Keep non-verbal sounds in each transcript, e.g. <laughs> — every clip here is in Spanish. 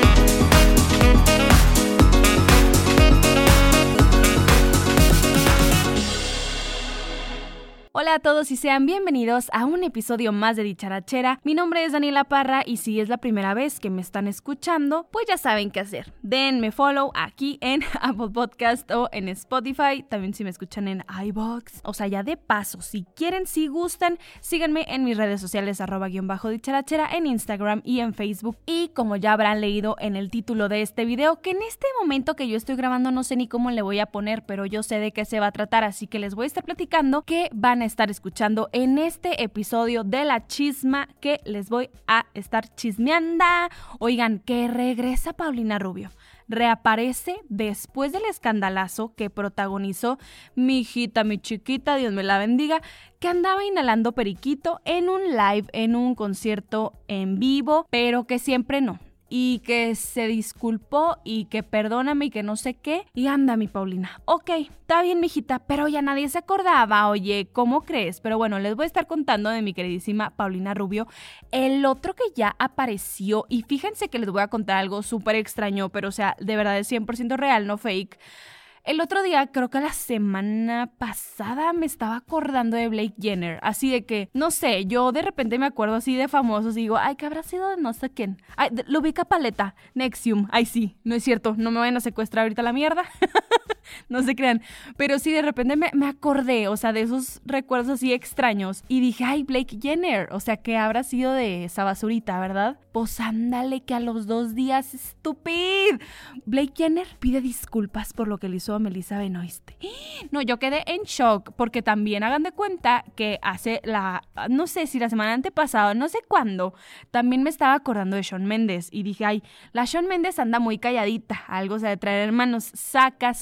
Bye. Hola a todos y sean bienvenidos a un episodio más de Dicharachera. Mi nombre es Daniela Parra y si es la primera vez que me están escuchando, pues ya saben qué hacer. Denme follow aquí en <laughs> Apple Podcast o en Spotify, también si me escuchan en iBox. O sea, ya de paso, si quieren, si gustan, síganme en mis redes sociales arroba guion bajo dicharachera en Instagram y en Facebook. Y como ya habrán leído en el título de este video, que en este momento que yo estoy grabando no sé ni cómo le voy a poner, pero yo sé de qué se va a tratar, así que les voy a estar platicando que van a estar escuchando en este episodio de La Chisma que les voy a estar chismeando. Oigan, que regresa Paulina Rubio. Reaparece después del escandalazo que protagonizó mi hijita, mi chiquita, Dios me la bendiga, que andaba inhalando periquito en un live, en un concierto en vivo, pero que siempre no, y que se disculpó y que perdóname y que no sé qué. Y anda, mi Paulina. Ok, está bien, mijita, pero ya nadie se acordaba. Oye, ¿cómo crees? Pero bueno, les voy a estar contando de mi queridísima Paulina Rubio. El otro que ya apareció, y fíjense que les voy a contar algo súper extraño, pero o sea, de verdad es 100% real, no fake. El otro día, creo que la semana pasada, me estaba acordando de Blake Jenner. Así de que, no sé, yo de repente me acuerdo así de famosos y digo, ay, ¿qué habrá sido de no sé quién? Ay, lo ubica Paleta, Nexium. Ay, sí, no es cierto, no me vayan a secuestrar ahorita la mierda. <laughs> <laughs> no se crean. Pero sí, de repente me, me, acordé, o sea, de esos recuerdos así extraños. Y dije, ay, Blake Jenner, o sea, ¿qué habrá sido de esa basurita, verdad? Pues ándale, que a los dos días, estúpido. Blake Jenner pide disculpas por lo que le hizo a Melissa Benoist. <gasps> No, yo quedé en shock, porque también hagan de cuenta que hace la, no sé si la semana antepasada, no sé cuándo, también me estaba acordando de Sean Méndez. Y dije, ay, la Sean Méndez anda muy calladita, algo se de traer hermanos, saca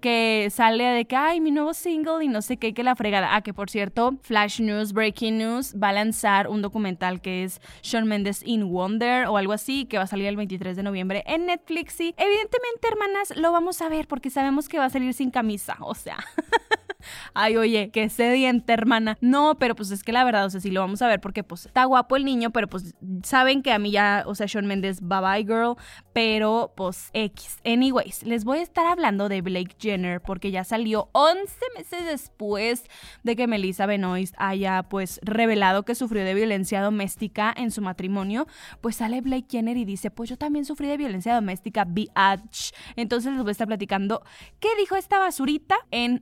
que sale de que, ay, mi nuevo single y no sé qué, que la fregada. Ah, que por cierto, Flash News, Breaking News, va a lanzar un documental que es Sean Mendes in Wonder o algo así, que va a salir el 23 de noviembre en Netflix. Y evidentemente, hermanas, lo vamos a ver porque sabemos que va a salir sin camisa, o sea. <laughs> <laughs> Ay, oye, qué sediente, hermana. No, pero pues es que la verdad, o sea, sí lo vamos a ver porque pues está guapo el niño, pero pues saben que a mí ya, o sea, Sean Mendes, bye bye girl, pero pues X. Anyways, les voy a estar hablando de Blake Jenner porque ya salió 11 meses después de que Melissa Benoist haya pues revelado que sufrió de violencia doméstica en su matrimonio, pues sale Blake Jenner y dice, pues yo también sufrí de violencia doméstica, bitch. Entonces les voy a estar platicando qué dijo esta basurita en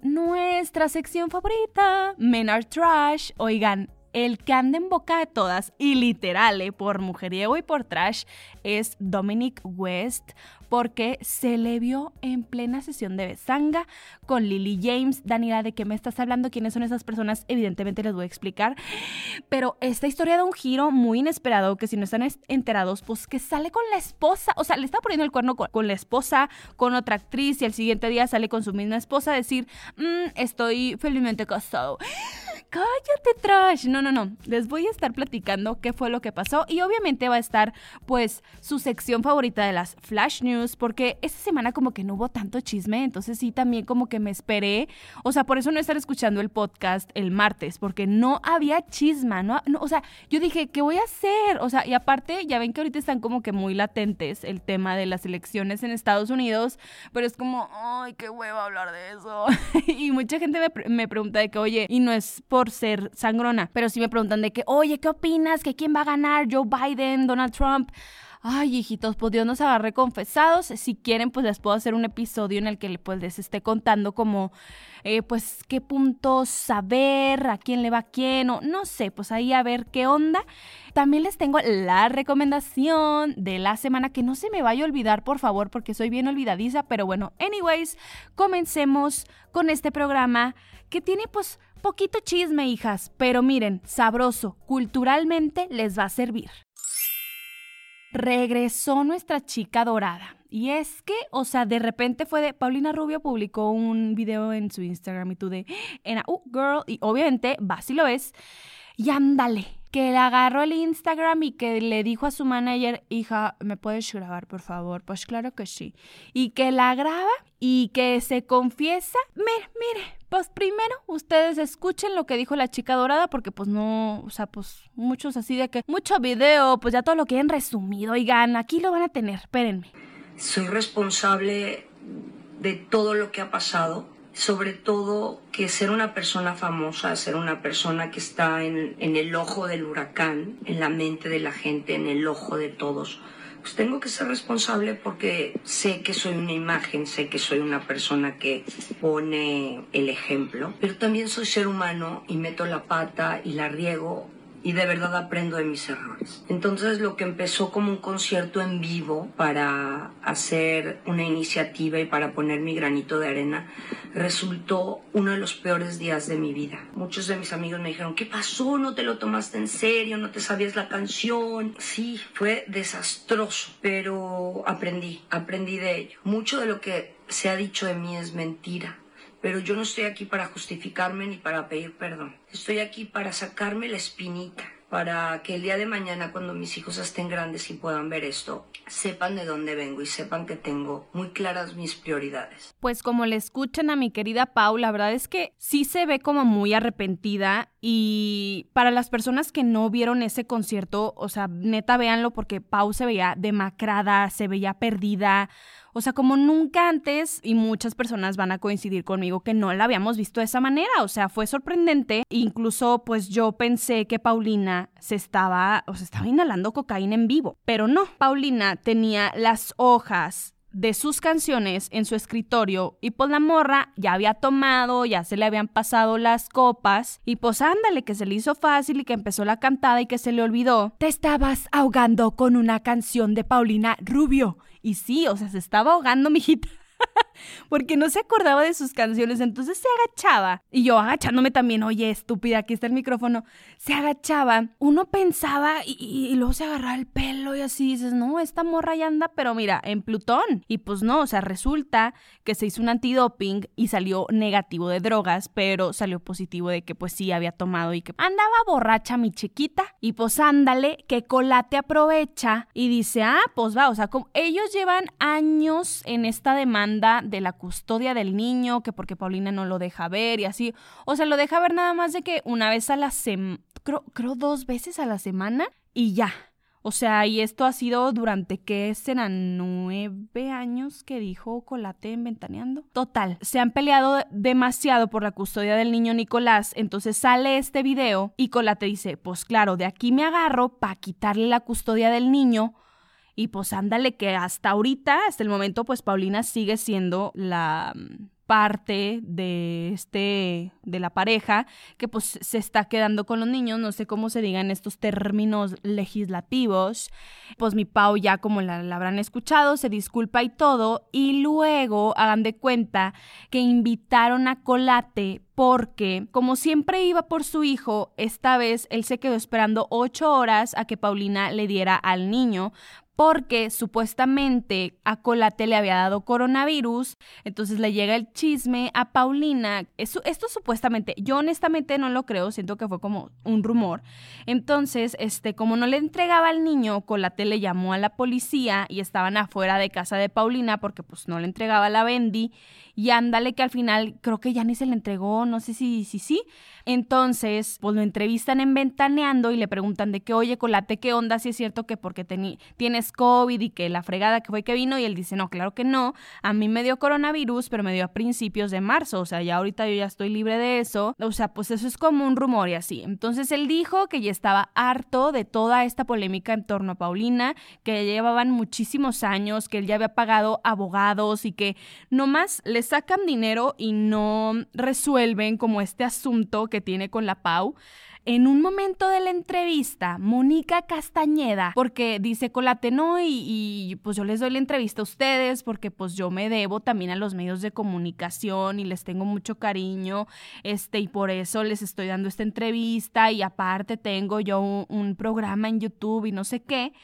nuestra sección favorita, Men Are Trash. Oigan, el que anda en boca de todas, y literal, eh, por mujeriego y por trash, es Dominic West, porque se le vio en plena sesión de besanga con Lily James. Daniela, ¿de qué me estás hablando? ¿Quiénes son esas personas? Evidentemente les voy a explicar. Pero esta historia da un giro muy inesperado que si no están enterados, pues que sale con la esposa. O sea, le está poniendo el cuerno con, la esposa, con otra actriz y el siguiente día sale con su misma esposa a decir, mm, estoy felizmente casado. Cállate, trash. No, no, no. Les voy a estar platicando qué fue lo que pasó y obviamente va a estar pues su sección favorita de las Flash News porque esta semana como que no hubo tanto chisme, entonces sí también como que me esperé. O sea, por eso no estar escuchando el podcast el martes porque no había chisma, no, o sea, yo dije, ¿qué voy a hacer? O sea, y aparte ya ven que ahorita están como que muy latentes el tema de las elecciones en Estados Unidos, pero es como, ay, qué huevo hablar de eso. <laughs> y mucha gente me, me pregunta de que, oye, y no es por ser sangrona, pero sí me preguntan de que, oye, ¿qué opinas? ¿Que quién va a ganar? ¿Joe Biden? ¿Donald Trump? Ay, hijitos, pues Dios nos agarre confesados. Si quieren, pues les puedo hacer un episodio en el que pues, les esté contando como, eh, pues, qué puntos saber, a quién le va a quién, o no sé, pues ahí a ver qué onda. También les tengo la recomendación de la semana, que no se me vaya a olvidar, por favor, porque soy bien olvidadiza, pero bueno, anyways, comencemos con este programa que tiene pues poquito chisme, hijas, pero miren, sabroso, culturalmente les va a servir. regresó nuestra chica dorada. Y es que, o sea, de repente fue de Paulina Rubio publicó un video en su Instagram y tú de, en uh, girl, y obviamente vas y lo ves, y ándale, que le agarró el Instagram y que le dijo a su manager, hija, ¿me puedes grabar, por favor? Pues claro que sí. Y que la graba y que se confiesa. Mire, mire, pues primero ustedes escuchen lo que dijo la chica dorada, porque pues no, o sea, pues muchos así de que, mucho video, pues ya todo lo que han resumido, oigan, aquí lo van a tener, espérenme. Soy responsable de todo lo que ha pasado sobre todo que ser una persona famosa, ser una persona que está en, el ojo del huracán, en la mente de la gente, en el ojo de todos, pues tengo que ser responsable porque sé que soy una imagen, sé que soy una persona que pone el ejemplo, pero también soy ser humano y meto la pata y la riego y de verdad aprendo de mis errores. Entonces lo que empezó como un concierto en vivo para hacer una iniciativa y para poner mi granito de arena resultó uno de los peores días de mi vida. Muchos de mis amigos me dijeron, ¿qué pasó? ¿No te lo tomaste en serio? ¿No te sabías la canción? Sí, fue desastroso, pero aprendí, aprendí de ello. Mucho de lo que se ha dicho de mí es mentira pero yo no estoy aquí para justificarme ni para pedir perdón. Estoy aquí para sacarme la espinita, para que el día de mañana cuando mis hijos estén grandes y puedan ver esto, sepan de dónde vengo y sepan que tengo muy claras mis prioridades. Pues como le escuchan a mi querida Pau, la verdad es que sí se ve como muy arrepentida y para las personas que no vieron ese concierto, o sea, neta véanlo porque Pau se veía demacrada, se veía perdida. O sea, como nunca antes, y muchas personas van a coincidir conmigo que no la habíamos visto de esa manera. O sea, fue sorprendente. Incluso, pues yo pensé que Paulina se estaba, o se estaba inhalando cocaína en vivo. Pero no, Paulina tenía las hojas de sus canciones en su escritorio y pues la morra ya había tomado, ya se le habían pasado las copas y pues ándale que se le hizo fácil y que empezó la cantada y que se le olvidó. Te estabas ahogando con una canción de Paulina Rubio. Y sí, o sea, se estaba ahogando, mijita. <laughs> porque no se acordaba de sus canciones, entonces se agachaba. Y yo agachándome también, oye, estúpida, aquí está el micrófono. Se agachaba, uno pensaba y, luego se agarraba el pelo y así dices, no, esta morra ya anda, pero mira, en Plutón. Y pues no, o sea, resulta que se hizo un antidoping y salió negativo de drogas, pero salió positivo de que pues sí había tomado y que andaba borracha mi chiquita. Y pues ándale, que Colate aprovecha y dice, ah, pues va, o sea, como ellos llevan años en esta demanda de la custodia del niño, que porque Paulina no lo deja ver y así. O sea, lo deja ver nada más de que una vez a la semana, creo, creo dos veces a la semana y ya. O sea, y esto ha sido durante, ¿qué serán? Nueve años que dijo Colate en Ventaneando. Total, se han peleado demasiado por la custodia del niño Nicolás, entonces sale este video y Colate dice, pues claro, de aquí me agarro para quitarle la custodia del niño y pues ándale que hasta ahorita, hasta el momento, pues Paulina sigue siendo la mm, parte de este de la pareja que pues se está quedando con los niños, no sé cómo se digan estos términos legislativos. Pues mi Pau ya como la, la, habrán escuchado, se disculpa y todo y luego hagan de cuenta que invitaron a Colate porque como siempre iba por su hijo, esta vez él se quedó esperando ocho horas a que Paulina le diera al niño porque supuestamente a Colate le había dado coronavirus, entonces le llega el chisme a Paulina, esto, esto supuestamente, yo honestamente no lo creo, siento que fue como un rumor, entonces, este, como no le entregaba al niño, Colate le llamó a la policía y estaban afuera de casa de Paulina porque pues no le entregaba la Bendy y ándale que al final creo que ya ni se le entregó, no sé si sí, sí, entonces, pues lo entrevistan en Ventaneando y le preguntan de qué, oye, Colate, ¿qué onda? Si es cierto que porque tienes COVID y que la fregada que fue que vino. Y él dice, no, claro que no. A mí me dio coronavirus, pero me dio a principios de marzo. O sea, ya ahorita yo ya estoy libre de eso. O sea, pues eso es como un rumor y así. Entonces él dijo que ya estaba harto de toda esta polémica en torno a Paulina, que llevaban muchísimos años, que él ya había pagado abogados y que nomás le sacan dinero y no resuelven como este asunto que tiene con la Pau. En un momento de la entrevista, Mónica Castañeda, porque dice Colate, no, y, y, pues yo les doy la entrevista a ustedes porque pues yo me debo también a los medios de comunicación y les tengo mucho cariño, este, y por eso les estoy dando esta entrevista y aparte tengo yo un programa en YouTube y no sé qué.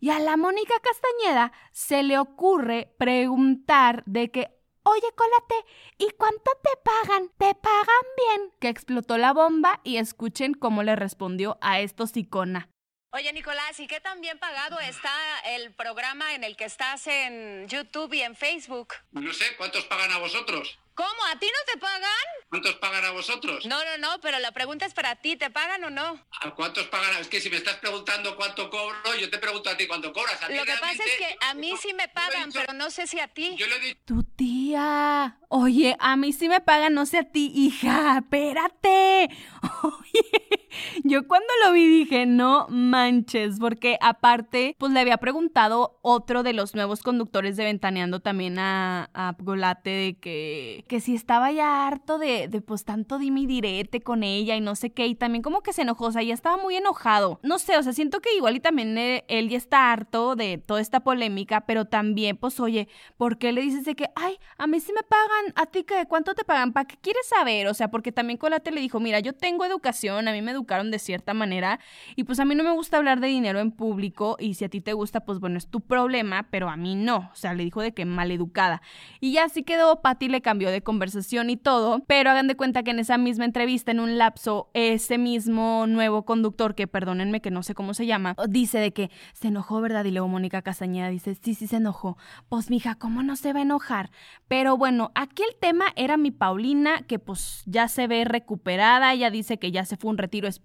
Y a la Mónica Castañeda se le ocurre preguntar de que, Oye, Colate, ¿y cuánto te pagan? ¿Te pagan bien? Que explotó la bomba y escuchen cómo le respondió a esto Sicona. Oye, Nicolás, ¿y qué tan bien pagado está el programa en el que estás en YouTube y en Facebook? No sé, ¿cuántos pagan a vosotros? ¿Cómo? ¿A ti no te pagan? ¿Cuántos pagan a vosotros? No, no, no, pero la pregunta es para ti, ¿te pagan o no? ¿A cuántos pagan? Es que si me estás preguntando cuánto cobro, yo te pregunto a ti cuánto cobras. Lo que pasa es que a mí sí me pagan, pero no sé si a ti. Yo le he dicho... Tu tía. Oye, a mí sí me pagan, no sé a ti, hija. Espérate. <laughs> Oye, <laughs> yo cuando lo vi dije, no manches, porque aparte, pues le había preguntado otro de los nuevos conductores de Ventaneando también a, a Golate de que que si estaba ya harto de, de pues tanto dime y direte con ella y no sé qué, y también como que se enojó, o sea, ya estaba muy enojado. No sé, o sea, siento que igual y también eh, él, ya está harto de toda esta polémica, pero también, pues, oye, ¿por qué le dices de que, ay, a mí sí me pagan, a ti qué, cuánto te pagan? ¿Para qué quieres saber? O sea, porque también Colate le dijo, mira, yo tengo educación, a mí me de cierta manera, y pues a mí no me gusta hablar de dinero en público, y si a ti te gusta, pues bueno, es tu problema, pero a mí no. O sea, le dijo de que maleducada. Y ya así quedó, Patty le cambió de conversación y todo, pero hagan de cuenta que en esa misma entrevista, en un lapso, ese mismo nuevo conductor, que perdónenme que no sé cómo se llama, dice de que se enojó, ¿verdad? Y luego Mónica Castañeda dice, sí, sí se enojó. Pues mija, ¿cómo no se va a enojar? Pero bueno, aquí el tema era mi Paulina, que pues ya se ve recuperada, ella dice que ya se fue un retiro espiritual,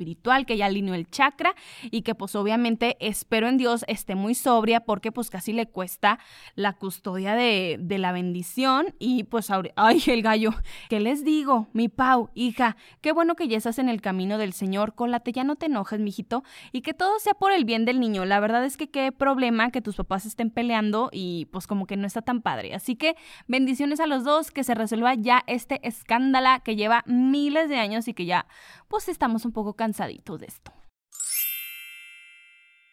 que ya alineó el chakra y que pues obviamente espero en Dios esté muy sobria porque pues casi le cuesta la custodia de, de la bendición y pues <laughs> ay, el gallo. ¿Qué les digo? Mi Pau, hija, qué bueno que ya estás en el camino del Señor. Cólate, ya no te enojes, mijito. Y que todo sea por el bien del niño. La verdad es que qué problema que tus papás estén peleando y pues como que no está tan padre. Así que bendiciones a los dos, que se resuelva ya este escándalo que lleva miles de años y que ya pues estamos un poco cansaditos de esto.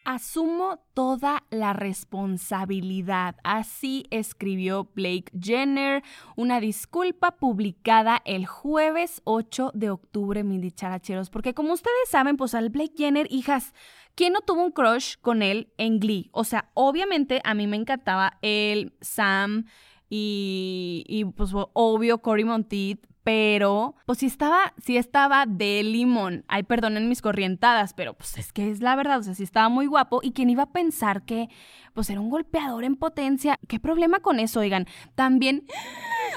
Asumo toda la responsabilidad. Así escribió Blake Jenner, una disculpa publicada el jueves 8 de octubre, mi dicharacheros. Porque como ustedes saben, pues al Blake Jenner, hijas, ¿quién no tuvo un crush con él en Glee? O sea, obviamente a mí me encantaba el Sam y, y pues obvio Cory Monteith, pero pues sí estaba, sí estaba de limón. Ay, perdonen mis corrientadas, pero pues es que es la verdad, o sea, sí estaba muy guapo y quién iba a pensar que pues era un golpeador en potencia. ¿Qué problema con eso, oigan? También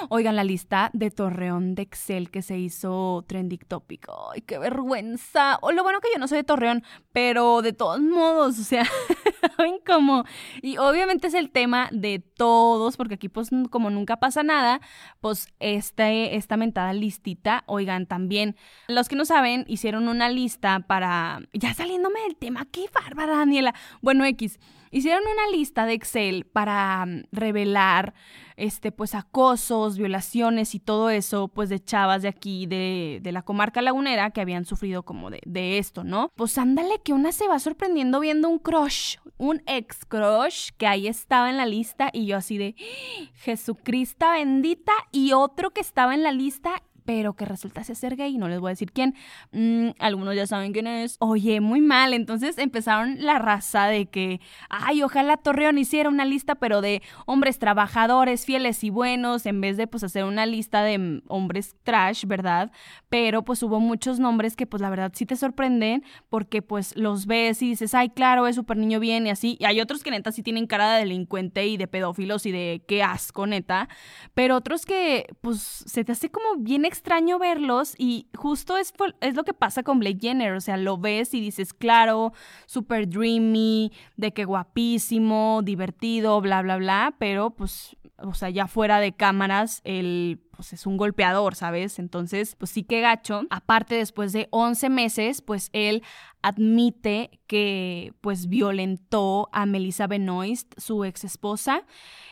Oigan, la lista de Torreón de Excel que se hizo trending topic. ¡Ay, qué vergüenza! O lo bueno que yo no soy de Torreón, pero de todos modos, o sea, <laughs> ¿saben cómo? Y obviamente es el tema de todos, porque aquí pues como nunca pasa nada, pues este, esta mentada listita, oigan, también, los que no saben, hicieron una lista para, ya saliéndome del tema, qué bárbara, Daniela. Bueno, X, hicieron una lista de Excel para mm, revelar este, pues acosos, violaciones y todo eso, pues de chavas de aquí, de, de la comarca lagunera, que habían sufrido como de, de, esto, ¿no? Pues ándale que una se va sorprendiendo viendo un crush, un ex crush que ahí estaba en la lista y yo así de Jesucristo bendita y otro que estaba en la lista pero que resultase ser gay, no les voy a decir quién, mm, algunos ya saben quién es, oye, muy mal, entonces empezaron la raza de que, ay, ojalá Torreón hiciera una lista, pero de hombres trabajadores, fieles y buenos, en vez de pues hacer una lista de mm, hombres trash, ¿verdad? Pero pues hubo muchos nombres que pues la verdad sí te sorprenden, porque pues los ves y dices, ay, claro, es súper niño bien y así, y hay otros que neta sí tienen cara de delincuente y de pedófilos y de qué asco, neta, pero otros que pues se te hace como bien extraño verlos y justo es, es lo que pasa con Blake Jenner, o sea, lo ves y dices, claro, super dreamy, de que guapísimo, divertido, bla, bla, bla, pero pues, o sea, ya fuera de cámaras, él pues es un golpeador, ¿sabes? Entonces, pues sí que gacho. Aparte, después de 11 meses, pues él admite que pues violentó a Melissa Benoist, su ex esposa,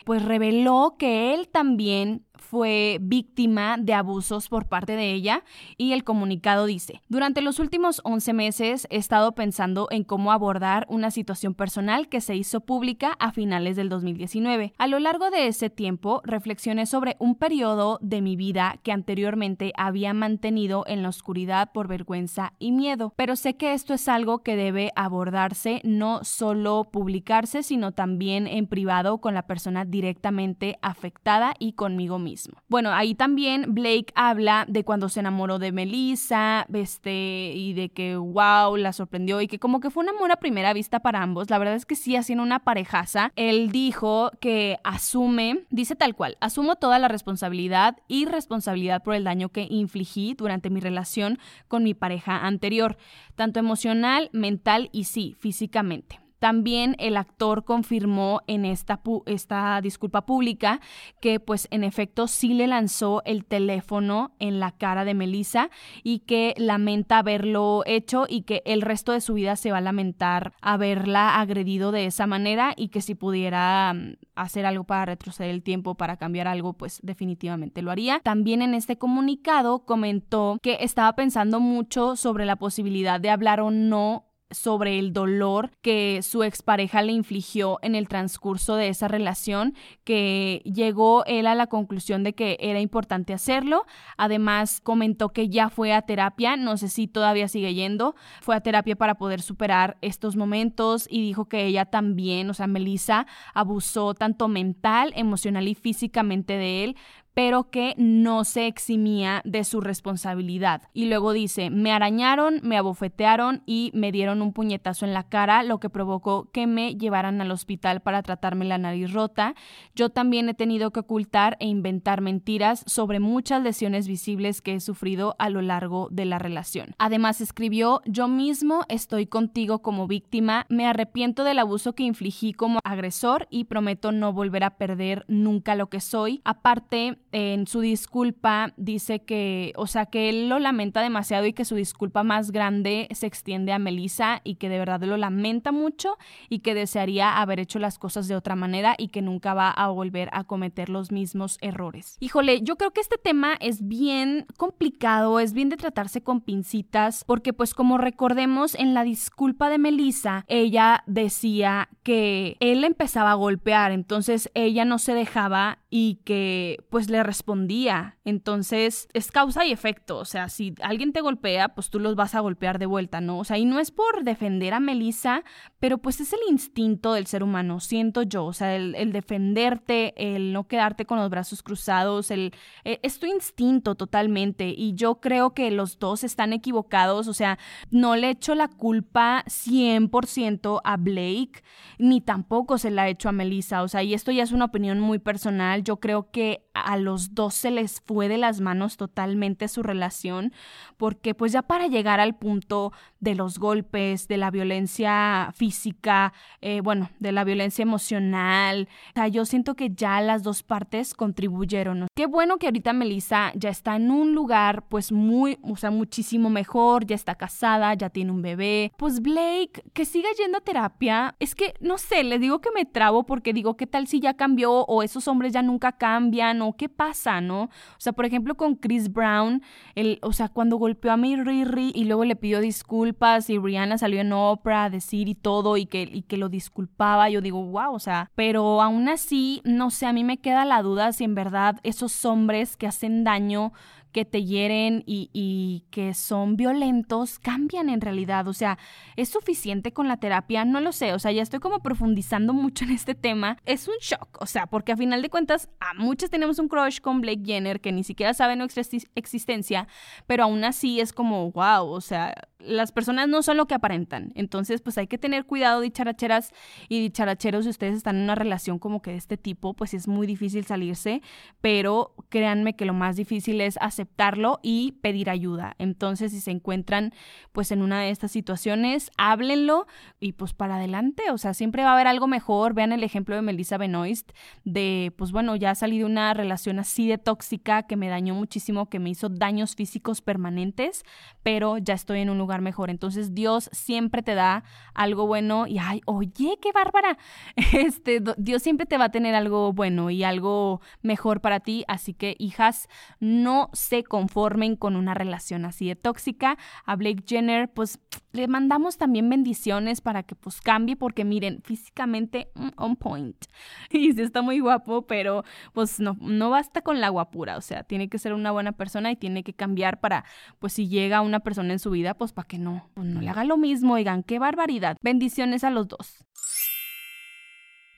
pues reveló que él también fue víctima de abusos por parte de ella y el comunicado dice, durante los últimos 11 meses he estado pensando en cómo abordar una situación personal que se hizo pública a finales del 2019. A lo largo de ese tiempo reflexioné sobre un periodo de mi vida que anteriormente había mantenido en la oscuridad por vergüenza y miedo. Pero sé que esto es algo que debe abordarse, no solo publicarse, sino también en privado con la persona directamente afectada y conmigo mismo. Bueno, ahí también Blake habla de cuando se enamoró de Melissa, este, y de que wow, la sorprendió y que como que fue un amor a primera vista para ambos. La verdad es que sí, haciendo una parejaza. Él dijo que asume, dice tal cual, asumo toda la responsabilidad y responsabilidad por el daño que infligí durante mi relación con mi pareja anterior, tanto emocional, mental y sí, físicamente. También el actor confirmó en esta, esta disculpa pública que pues en efecto sí le lanzó el teléfono en la cara de Melissa y que lamenta haberlo hecho y que el resto de su vida se va a lamentar haberla agredido de esa manera y que si pudiera mm, hacer algo para retroceder el tiempo, para cambiar algo, pues definitivamente lo haría. También en este comunicado comentó que estaba pensando mucho sobre la posibilidad de hablar o no sobre el dolor que su expareja le infligió en el transcurso de esa relación, que llegó él a la conclusión de que era importante hacerlo. Además, comentó que ya fue a terapia, no sé si todavía sigue yendo, fue a terapia para poder superar estos momentos y dijo que ella también, o sea, Melissa, abusó tanto mental, emocional y físicamente de él, pero que no se eximía de su responsabilidad. Y luego dice, me arañaron, me abofetearon y me dieron un puñetazo en la cara, lo que provocó que me llevaran al hospital para tratarme la nariz rota. Yo también he tenido que ocultar e inventar mentiras sobre muchas lesiones visibles que he sufrido a lo largo de la relación. Además escribió, yo mismo estoy contigo como víctima, me arrepiento del abuso que infligí como agresor y prometo no volver a perder nunca lo que soy. Aparte, en su disculpa dice que, o sea, que él lo lamenta demasiado y que su disculpa más grande se extiende a Melissa y que de verdad lo lamenta mucho y que desearía haber hecho las cosas de otra manera y que nunca va a volver a cometer los mismos errores. Híjole, yo creo que este tema es bien complicado, es bien de tratarse con pincitas, porque pues como recordemos en la disculpa de Melissa, ella decía que él empezaba a golpear, entonces ella no se dejaba y que pues le respondía. Entonces es causa y efecto, o sea, si alguien te golpea, pues tú los vas a golpear de vuelta, ¿no? O sea, y no es por defender a Melissa, pero pues es el instinto del ser humano, siento yo, o sea, el, defenderte, el no quedarte con los brazos cruzados, el, e, es tu instinto totalmente. Y yo creo que los dos están equivocados, o sea, no le echo la culpa 100% a Blake, ni tampoco se la hecho a Melissa, o sea, y esto ya es una opinión muy personal, yo creo que a los dos se les fue de las manos totalmente su relación, porque pues ya para llegar al punto de los golpes, de la violencia física, eh, bueno, de la violencia emocional, o yo siento que ya las dos partes contribuyeron. Qué bueno que ahorita Melissa ya está en un lugar pues muy, o sea, muchísimo mejor, ya está casada, ya tiene un bebé. Pues Blake, que siga yendo a terapia, es que no sé, le digo que me trabo porque digo, ¿qué tal si ya cambió o esos hombres ya nunca cambian o qué pasa, ¿no? O sea, por ejemplo, con Chris Brown, el, o sea, cuando golpeó a mi Riri y luego le pidió disculpas y Rihanna salió en Oprah a decir y todo y que, y que lo disculpaba, yo digo, wow, o sea, pero aún así, no sé, a mí me queda la duda si en verdad esos hombres que hacen daño que te hieren y, y, que son violentos cambian en realidad. O sea, ¿es suficiente con la terapia? No lo sé. O sea, ya estoy como profundizando mucho en este tema. Es un shock. O sea, porque a final de cuentas, a muchas tenemos un crush con Blake Jenner que ni siquiera sabe nuestra existencia, pero aún así es como, wow, o sea, las personas no son lo que aparentan. Entonces, pues hay que tener cuidado, dicharacheras y dicharacheros, si ustedes están en una relación como que de este tipo, pues es muy difícil salirse, pero créanme que lo más difícil es aceptarlo y pedir ayuda. Entonces, si se encuentran pues en una de estas situaciones, háblenlo y pues para adelante, o sea, siempre va a haber algo mejor. Vean el ejemplo de Melissa Benoist, de pues bueno, ya salí de una relación así de tóxica que me dañó muchísimo, que me hizo daños físicos permanentes, pero ya estoy en un lugar mejor. Entonces Dios siempre te da algo bueno y, ay, oye, qué bárbara. <laughs> Este, Dios siempre te va a tener algo bueno y algo mejor para ti. Así que, hijas, no se conformen con una relación así de tóxica. A Blake Jenner, pues le mandamos también bendiciones para que pues cambie porque miren, físicamente mm, on point. <laughs> Y sí está muy guapo, pero pues no, no basta con la guapura, o sea, tiene que ser una buena persona y tiene que cambiar para pues si llega una persona en su vida, pues para que no, pues no le haga lo mismo, oigan, qué barbaridad. Bendiciones a los dos.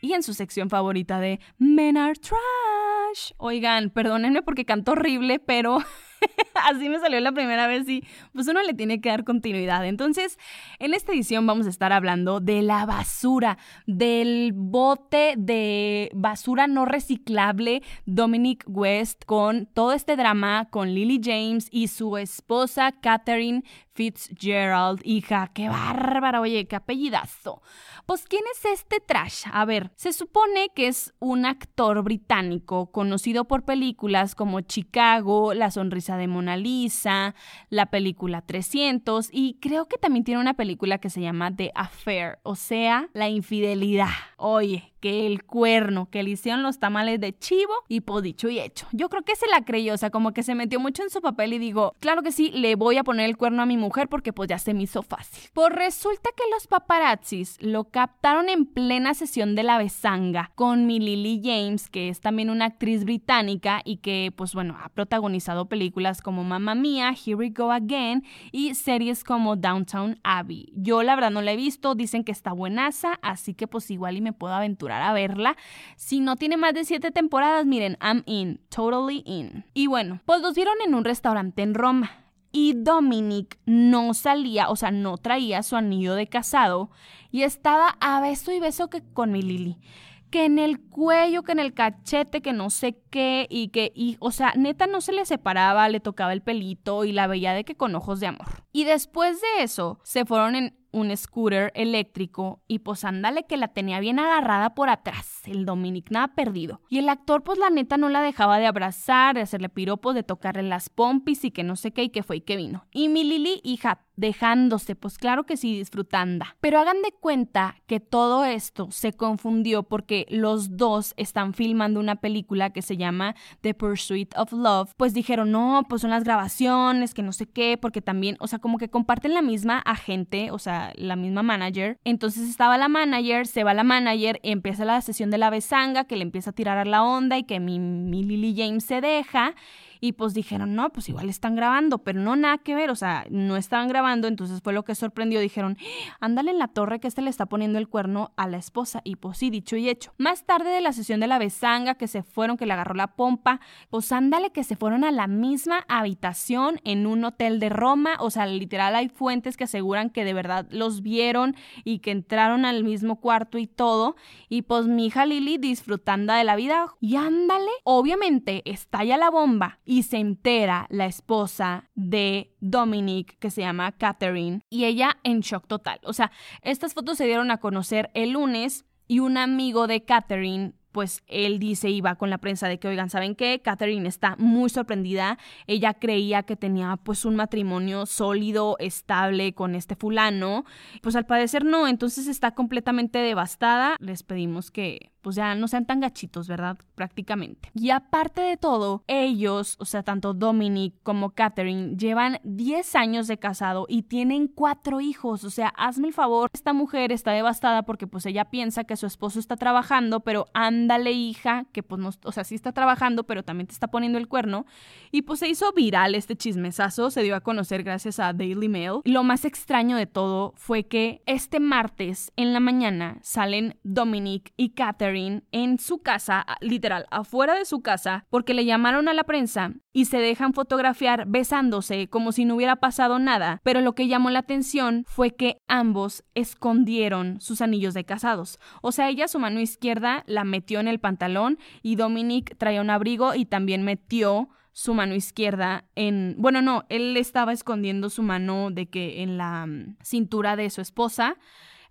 Y en su sección favorita de Men Are Trash. Oigan, perdónenme porque canto horrible, pero <laughs> <laughs> Así me salió la primera vez y pues uno le tiene que dar continuidad. Entonces, en esta edición vamos a estar hablando de la basura, del bote de basura no reciclable Dominic West con todo este drama con Lily James y su esposa Catherine Fitzgerald. Hija, qué bárbara, oye, qué apellidazo. Pues, ¿quién es este trash? A ver, se supone que es un actor británico conocido por películas como Chicago, La Sonrisa de Mona Lisa, la película 300 y creo que también tiene una película que se llama The Affair, o sea, la infidelidad. Oye, que el cuerno, que le hicieron los tamales de chivo y pues dicho y hecho. Yo creo que se la creyó, o sea, como que se metió mucho en su papel y digo, claro que sí, le voy a poner el cuerno a mi mujer porque pues ya se me hizo fácil. Pues resulta que los paparazzis lo captaron en plena sesión de la besanga con mi Lily James, que es también una actriz británica y que pues bueno, ha protagonizado películas como Mamma Mía, Here We Go Again y series como Downtown Abbey. Yo la verdad no la he visto, dicen que está buenaza, así que pues igual y me puedo aventurar a verla. Si no tiene más de siete temporadas, miren, I'm in, totally in. Y bueno, pues los vieron en un restaurante en Roma. Y Dominic no salía, o sea, no traía su anillo de casado y estaba a beso y beso que con mi Lily que en el cuello, que en el cachete, que no sé qué, y que, y, o sea, neta no se le separaba, le tocaba el pelito y la veía de que con ojos de amor. Y después de eso, se fueron en un scooter eléctrico y pues ándale que la tenía bien agarrada por atrás, el Dominic nada perdido. Y el actor pues la neta no la dejaba de abrazar, de hacerle piropos, de tocarle las pompis y que no sé qué y que fue y que vino. Y mi Lili, hija, dejándose, pues claro que sí, disfrutando. Pero hagan de cuenta que todo esto se confundió porque los dos están filmando una película que se llama The Pursuit of Love. Pues dijeron, no, pues son las grabaciones, que no sé qué, porque también, o sea, como que comparten la misma agente, o sea, la misma manager. Entonces estaba la manager, se va la manager, empieza la sesión de la besanga, que le empieza a tirar a la onda y que mi, mi Lily James se deja. Y pues dijeron, no, pues igual están grabando, pero no nada que ver, o sea, no estaban grabando, entonces fue lo que sorprendió, dijeron, ándale en la torre que este le está poniendo el cuerno a la esposa. Y pues sí, dicho y hecho. Más tarde de la sesión de la besanga, que se fueron, que le agarró la pompa, pues ándale que se fueron a la misma habitación en un hotel de Roma, o sea, literal hay fuentes que aseguran que de verdad los vieron y que entraron al mismo cuarto y todo. Y pues mi hija Lili disfrutando de la vida. Y ándale, obviamente estalla la bomba se entera la esposa de Dominic, que se llama Catherine, y ella en shock total. O sea, estas fotos se dieron a conocer el lunes y un amigo de Catherine pues él dice y va con la prensa de que, oigan, ¿saben qué? Catherine está muy sorprendida. Ella creía que tenía pues un matrimonio sólido, estable con este fulano. Pues al parecer no, entonces está completamente devastada. Les pedimos que pues ya no sean tan gachitos, ¿verdad? Prácticamente. Y aparte de todo, ellos, o sea, tanto Dominic como Catherine, llevan 10 años de casado y tienen cuatro hijos. O sea, hazme el favor, esta mujer está devastada porque pues ella piensa que su esposo está trabajando, pero ándale hija, que pues no, o sea, sí está trabajando, pero también te está poniendo el cuerno. Y pues se hizo viral este chismesazo, se dio a conocer gracias a Daily Mail. Lo más extraño de todo fue que este martes en la mañana salen Dominic y Catherine en su casa, literal, afuera de su casa, porque le llamaron a la prensa y se dejan fotografiar besándose como si no hubiera pasado nada, pero lo que llamó la atención fue que ambos escondieron sus anillos de casados. O sea, ella su mano izquierda la metió en el pantalón y Dominic traía un abrigo y también metió su mano izquierda en, bueno, no, él estaba escondiendo su mano de que en la mm, cintura de su esposa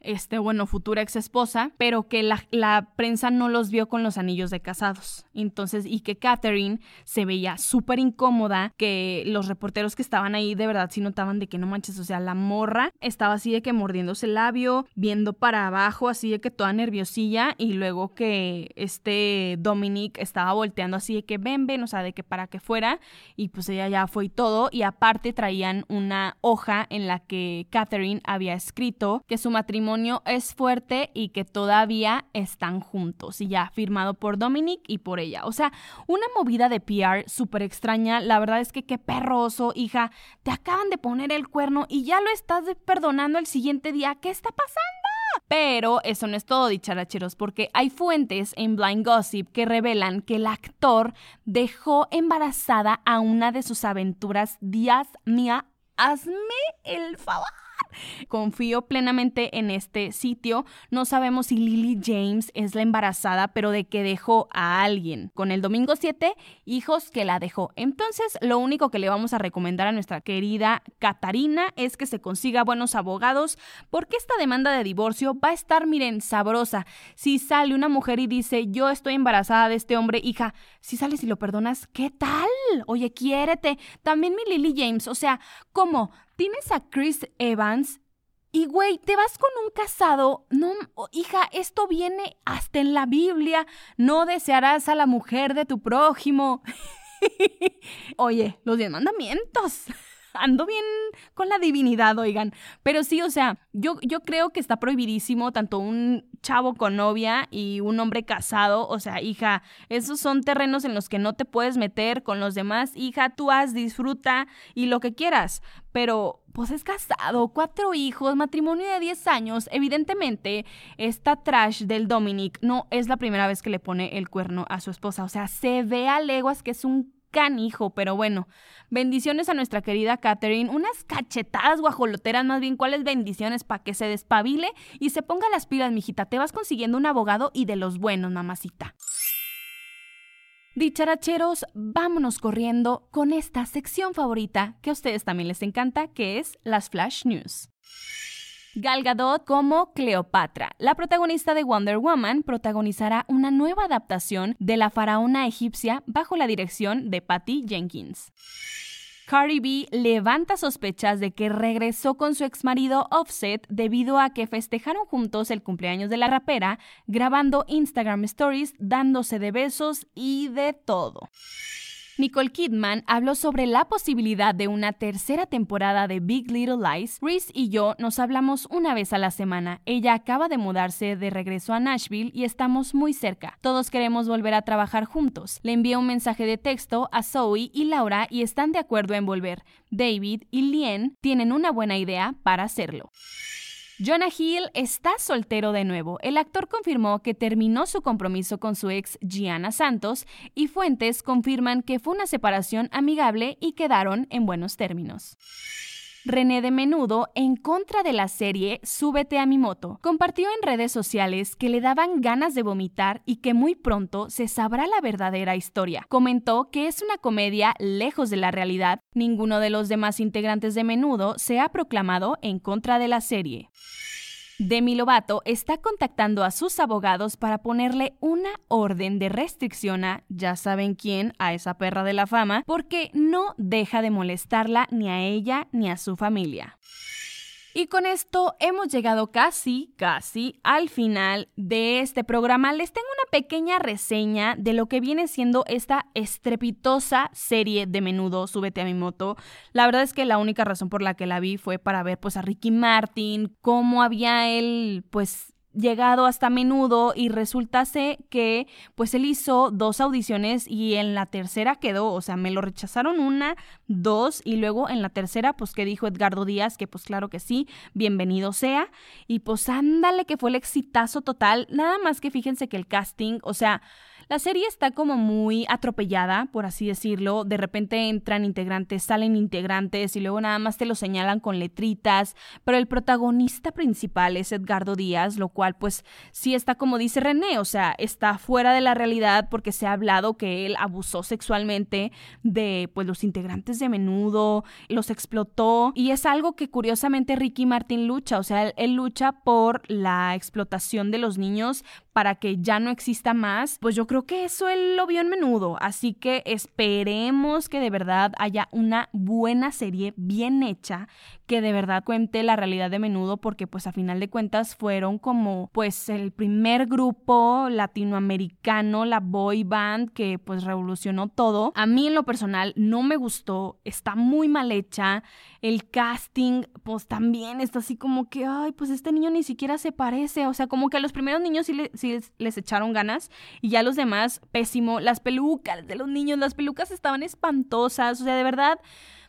este, bueno, futura ex esposa, pero que la, la prensa no los vio con los anillos de casados. Entonces, y que Catherine se veía súper incómoda, que los reporteros que estaban ahí de verdad sí notaban de que no manches, o sea, la morra estaba así de que mordiéndose el labio, viendo para abajo, así de que toda nerviosilla, y luego que este Dominic estaba volteando así de que ven, ven, o sea, de que para que fuera, y pues ella ya fue y todo, y aparte traían una hoja en la que Catherine había escrito que su matrimonio es fuerte y que todavía están juntos, y ya firmado por Dominic y por ella. O sea, una movida de PR súper extraña, la verdad es que qué perroso, hija, te acaban de poner el cuerno y ya lo estás perdonando el siguiente día, ¿qué está pasando? Pero eso no es todo, dicharacheros, porque hay fuentes en Blind Gossip que revelan que el actor dejó embarazada a una de sus aventuras. Díaz mía, hazme el favor. <laughs> Confío plenamente en este sitio. No sabemos si Lily James es la embarazada, pero de que dejó a alguien. Con el domingo 7, hijos que la dejó. Entonces, lo único que le vamos a recomendar a nuestra querida Catarina es que se consiga buenos abogados, porque esta demanda de divorcio va a estar, miren, sabrosa. Si sale una mujer y dice, yo estoy embarazada de este hombre, hija, si sales y lo perdonas, ¿qué tal? Oye, quiérete. También mi Lily James, o sea, ¿cómo? tienes a Chris Evans y güey, te vas con un casado. No, hija, esto viene hasta en la Biblia. No desearás a la mujer de tu prójimo. <laughs> Oye, los diez mandamientos. <laughs> Ando bien con la divinidad, oigan. Pero sí, o sea, yo, yo creo que está prohibidísimo tanto un chavo con novia y un hombre casado. O sea, hija, esos son terrenos en los que no te puedes meter con los demás. Hija, tú haz, disfruta y lo que quieras pero pues es casado, cuatro hijos, matrimonio de 10 años. Evidentemente, esta trash del Dominic no es la primera vez que le pone el cuerno a su esposa. O sea, se ve a leguas que es un canijo, pero bueno. Bendiciones a nuestra querida Catherine. Unas cachetadas guajoloteras, más bien, ¿cuáles bendiciones? Para que se despabile y se ponga las pilas, mijita. Te vas consiguiendo un abogado y de los buenos, mamacita. Dicharacheros, vámonos corriendo con esta sección favorita que a ustedes también les encanta, que es las Flash News. Gal Gadot como Cleopatra. La protagonista de Wonder Woman protagonizará una nueva adaptación de la faraona egipcia bajo la dirección de Patty Jenkins. Cardi B levanta sospechas de que regresó con su exmarido Offset debido a que festejaron juntos el cumpleaños de la rapera, grabando Instagram Stories, dándose de besos y de todo. Nicole Kidman habló sobre la posibilidad de una tercera temporada de Big Little Lies. Reese y yo nos hablamos una vez a la semana. Ella acaba de mudarse de regreso a Nashville y estamos muy cerca. Todos queremos volver a trabajar juntos. Le envié un mensaje de texto a Zoe y Laura y están de acuerdo en volver. David y Lien tienen una buena idea para hacerlo. Jonah Hill está soltero de nuevo. El actor confirmó que terminó su compromiso con su ex Gianna Santos y fuentes confirman que fue una separación amigable y quedaron en buenos términos. René de Menudo, en contra de la serie Súbete a mi moto, compartió en redes sociales que le daban ganas de vomitar y que muy pronto se sabrá la verdadera historia. Comentó que es una comedia lejos de la realidad. Ninguno de los demás integrantes de Menudo se ha proclamado en contra de la serie. Demi Lovato está contactando a sus abogados para ponerle una orden de restricción a, ya saben quién, a esa perra de la fama, porque no deja de molestarla ni a ella ni a su familia. Y con esto hemos llegado casi, casi al final de este programa. Les tengo una pequeña reseña de lo que viene siendo esta estrepitosa serie de menudo, Súbete a mi moto. La verdad es que la única razón por la que la vi fue para ver pues a Ricky Martin, cómo había él pues llegado hasta menudo y resultase que pues él hizo dos audiciones y en la tercera quedó, o sea, me lo rechazaron una, dos y luego en la tercera pues que dijo Edgardo Díaz que pues claro que sí, bienvenido sea. Y pues ándale que fue el exitazo total, nada más que fíjense que el casting, o sea, La serie está como muy atropellada, por así decirlo. De repente entran integrantes, salen integrantes y luego nada más te lo señalan con letritas. Pero el protagonista principal es Edgardo Díaz, lo cual pues sí está como dice René, o sea, está fuera de la realidad porque se ha hablado que él abusó sexualmente de pues los integrantes de menudo, los explotó y es algo que curiosamente Ricky Martin lucha, o sea, él lucha por la explotación de los niños para que ya no exista más, pues yo creo que eso él lo vio en menudo. Así que esperemos que de verdad haya una buena serie bien hecha que de verdad cuente la realidad de menudo porque pues a final de cuentas fueron como pues el primer grupo latinoamericano, la boy band que pues revolucionó todo. A mí en lo personal no me gustó, está muy mal hecha, el casting pues también está así como que, ay, pues este niño ni siquiera se parece, o sea, como que a los primeros niños sí, les, les echaron ganas y ya los demás pésimo, las pelucas de los niños, las pelucas estaban espantosas, o sea, de verdad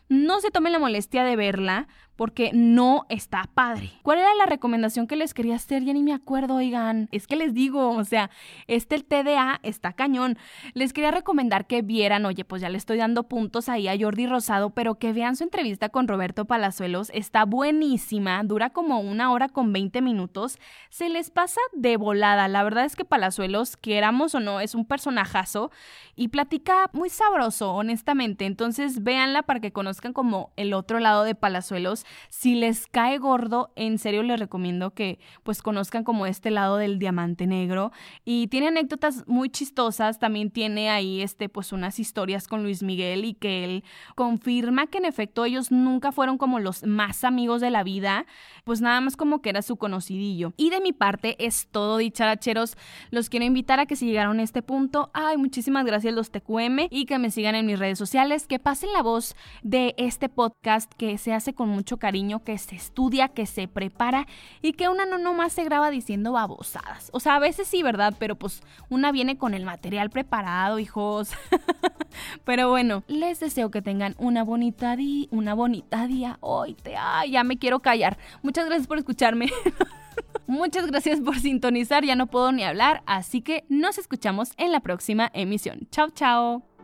no se tomen la molestia de verla porque no está padre. ¿Cuál era la recomendación que les quería hacer? Ya ni me acuerdo, oigan. Es que les digo, o sea, este el TDA está cañón. Les quería recomendar que vieran, oye, pues ya le estoy dando puntos ahí a Jordi Rosado, pero que vean su entrevista con Roberto Palazuelos. Está buenísima, dura como una hora con 20 minutos. Se les pasa de volada. La verdad es que Palazuelos, queramos o no, es un personajazo y platica muy sabroso, honestamente. Entonces véanla para que conozcan como el otro lado de Palazuelos. Si les cae gordo, en serio les recomiendo que pues conozcan como este lado del diamante negro. Y tiene anécdotas muy chistosas. También tiene ahí este pues unas historias con Luis Miguel y que él confirma que en efecto ellos nunca fueron como los más amigos de la vida. Pues nada más como que era su conocidillo. Y de mi parte es todo, dicharacheros. Los quiero invitar a que si llegaron a este punto, ay, muchísimas gracias los TQM y que me sigan en mis redes sociales, que pasen la voz de este podcast que se hace con cariño, que se estudia, que se prepara y que una no nomás se graba diciendo babosadas. O sea, a veces sí, ¿verdad? Pero pues una viene con el material preparado, hijos. <laughs> Pero bueno, les deseo que tengan una bonita día, una bonita día. Hoy te, ay, ya me quiero callar. Muchas gracias por escucharme. <laughs> Muchas gracias por sintonizar, ya no puedo ni hablar, así que nos escuchamos en la próxima emisión. Chao, chao.